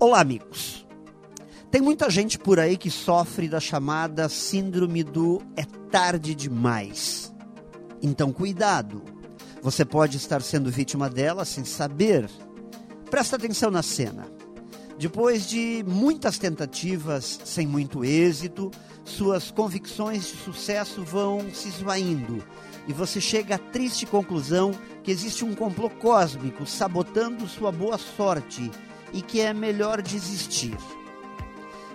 Olá, amigos. Tem muita gente por aí que sofre da chamada síndrome do é tarde demais. Então, cuidado. Você pode estar sendo vítima dela sem saber. Presta atenção na cena. Depois de muitas tentativas sem muito êxito, suas convicções de sucesso vão se esvaindo e você chega à triste conclusão que existe um complô cósmico sabotando sua boa sorte e que é melhor desistir.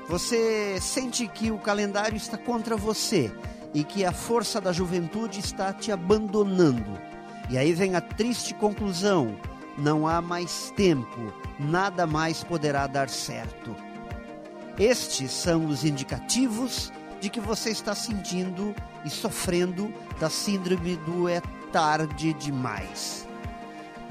Você sente que o calendário está contra você e que a força da juventude está te abandonando. E aí vem a triste conclusão: não há mais tempo, nada mais poderá dar certo. Estes são os indicativos de que você está sentindo e sofrendo da síndrome do é tarde demais.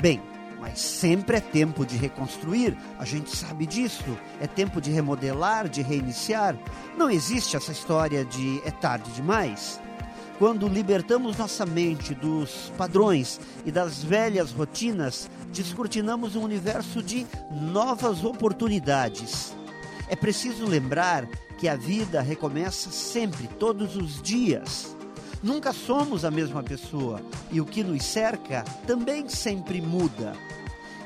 Bem, mas sempre é tempo de reconstruir, a gente sabe disso. É tempo de remodelar, de reiniciar. Não existe essa história de é tarde demais. Quando libertamos nossa mente dos padrões e das velhas rotinas, descortinamos um universo de novas oportunidades. É preciso lembrar que a vida recomeça sempre, todos os dias. Nunca somos a mesma pessoa e o que nos cerca também sempre muda.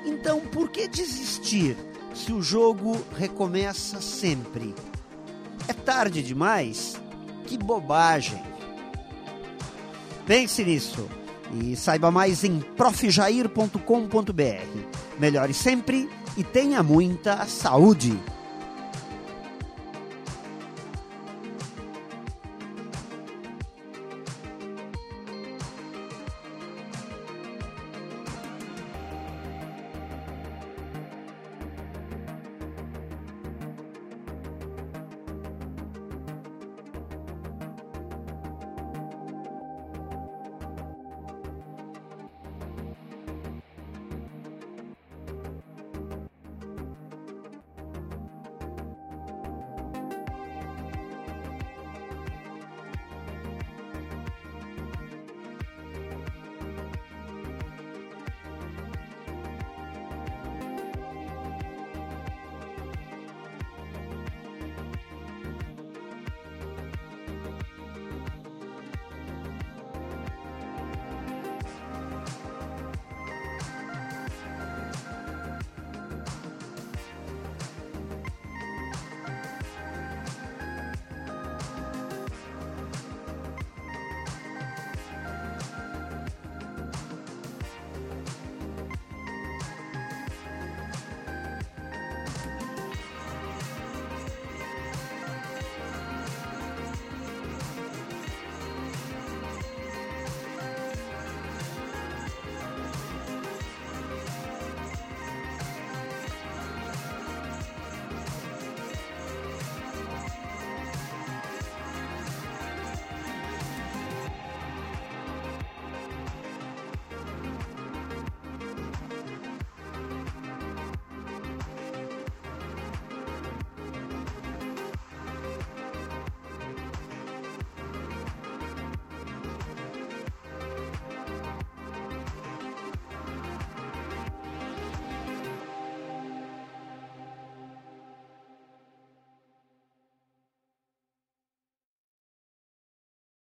Então, por que desistir se o jogo recomeça sempre? É tarde demais? Que bobagem! Pense nisso e saiba mais em profjair.com.br. Melhore sempre e tenha muita saúde!